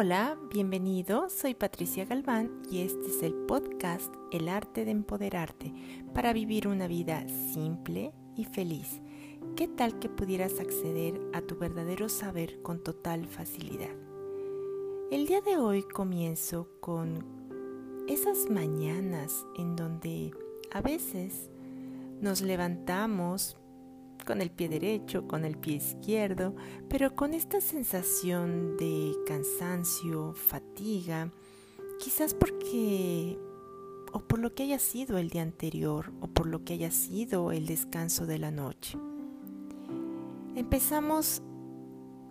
Hola, bienvenido, soy Patricia Galván y este es el podcast El arte de empoderarte para vivir una vida simple y feliz. ¿Qué tal que pudieras acceder a tu verdadero saber con total facilidad? El día de hoy comienzo con esas mañanas en donde a veces nos levantamos con el pie derecho, con el pie izquierdo, pero con esta sensación de cansancio, fatiga, quizás porque o por lo que haya sido el día anterior o por lo que haya sido el descanso de la noche. Empezamos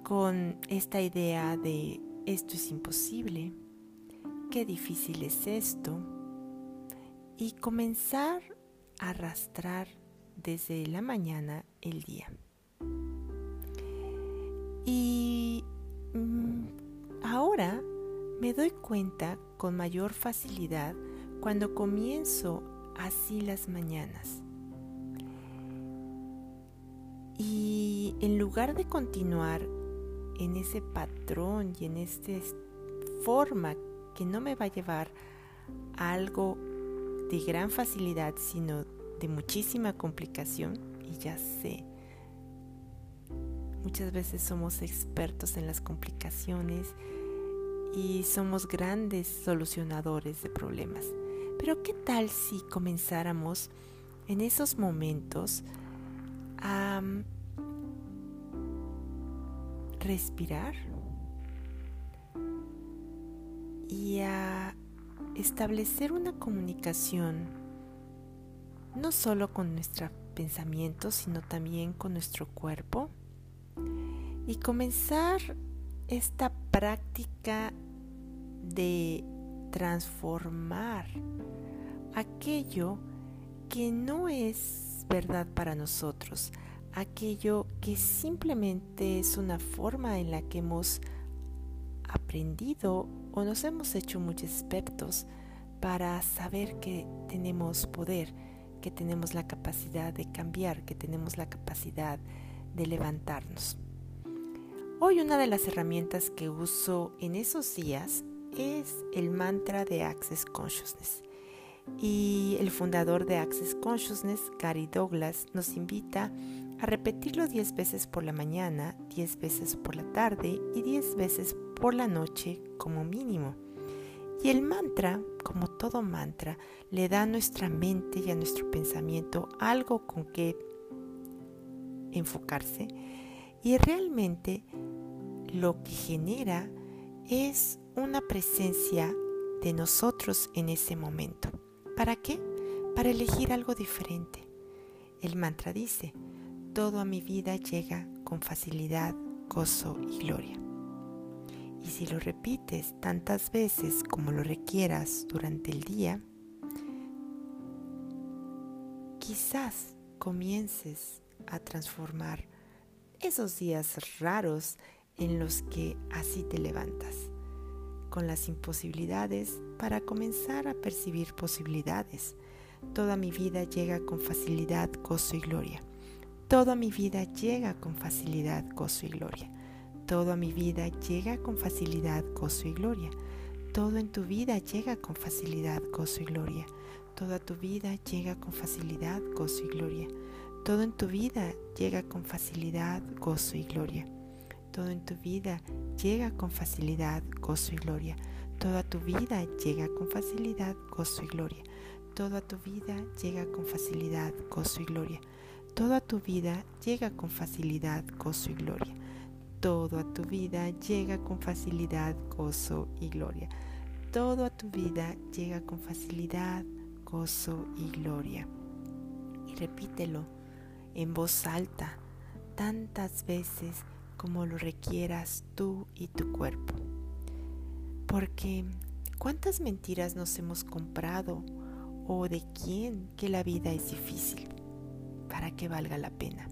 con esta idea de esto es imposible, qué difícil es esto, y comenzar a arrastrar desde la mañana el día. Y mm, ahora me doy cuenta con mayor facilidad cuando comienzo así las mañanas. Y en lugar de continuar en ese patrón y en esta forma que no me va a llevar a algo de gran facilidad, sino de muchísima complicación y ya sé. Muchas veces somos expertos en las complicaciones y somos grandes solucionadores de problemas. Pero ¿qué tal si comenzáramos en esos momentos a respirar y a establecer una comunicación no solo con nuestro pensamiento, sino también con nuestro cuerpo. Y comenzar esta práctica de transformar aquello que no es verdad para nosotros, aquello que simplemente es una forma en la que hemos aprendido o nos hemos hecho muy expertos para saber que tenemos poder que tenemos la capacidad de cambiar, que tenemos la capacidad de levantarnos. Hoy una de las herramientas que uso en esos días es el mantra de Access Consciousness. Y el fundador de Access Consciousness, Gary Douglas, nos invita a repetirlo 10 veces por la mañana, 10 veces por la tarde y 10 veces por la noche como mínimo. Y el mantra, como todo mantra, le da a nuestra mente y a nuestro pensamiento algo con que enfocarse y realmente lo que genera es una presencia de nosotros en ese momento. ¿Para qué? Para elegir algo diferente. El mantra dice, todo a mi vida llega con facilidad, gozo y gloria. Y si lo repites tantas veces como lo requieras durante el día, quizás comiences a transformar esos días raros en los que así te levantas, con las imposibilidades para comenzar a percibir posibilidades. Toda mi vida llega con facilidad, gozo y gloria. Toda mi vida llega con facilidad, gozo y gloria. Todo a mi vida llega con facilidad, gozo y gloria. Todo en tu vida llega con facilidad, gozo y gloria. Toda tu vida llega con facilidad, gozo y gloria. Todo en tu vida llega con facilidad, gozo y gloria. Todo en tu vida llega con facilidad, gozo y gloria. Toda tu vida llega con facilidad, gozo y gloria. Toda tu vida llega con facilidad, gozo y gloria. Toda tu vida llega con facilidad, gozo y gloria todo a tu vida llega con facilidad, gozo y gloria. Todo a tu vida llega con facilidad, gozo y gloria. Y repítelo en voz alta tantas veces como lo requieras tú y tu cuerpo. Porque ¿cuántas mentiras nos hemos comprado o de quién que la vida es difícil para que valga la pena?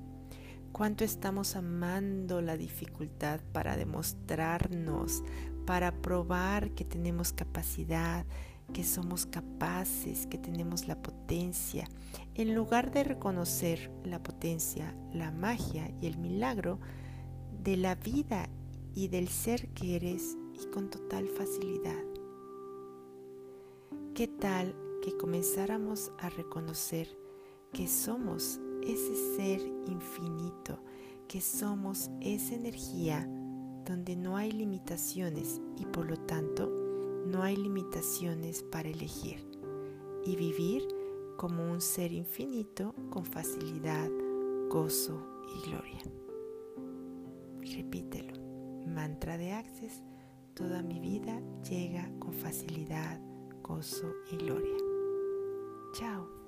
Cuánto estamos amando la dificultad para demostrarnos, para probar que tenemos capacidad, que somos capaces, que tenemos la potencia, en lugar de reconocer la potencia, la magia y el milagro de la vida y del ser que eres y con total facilidad. ¿Qué tal que comenzáramos a reconocer que somos ese ser infinito, que somos esa energía donde no hay limitaciones y por lo tanto no hay limitaciones para elegir y vivir como un ser infinito con facilidad, gozo y gloria. Repítelo. Mantra de Access. Toda mi vida llega con facilidad, gozo y gloria. Chao.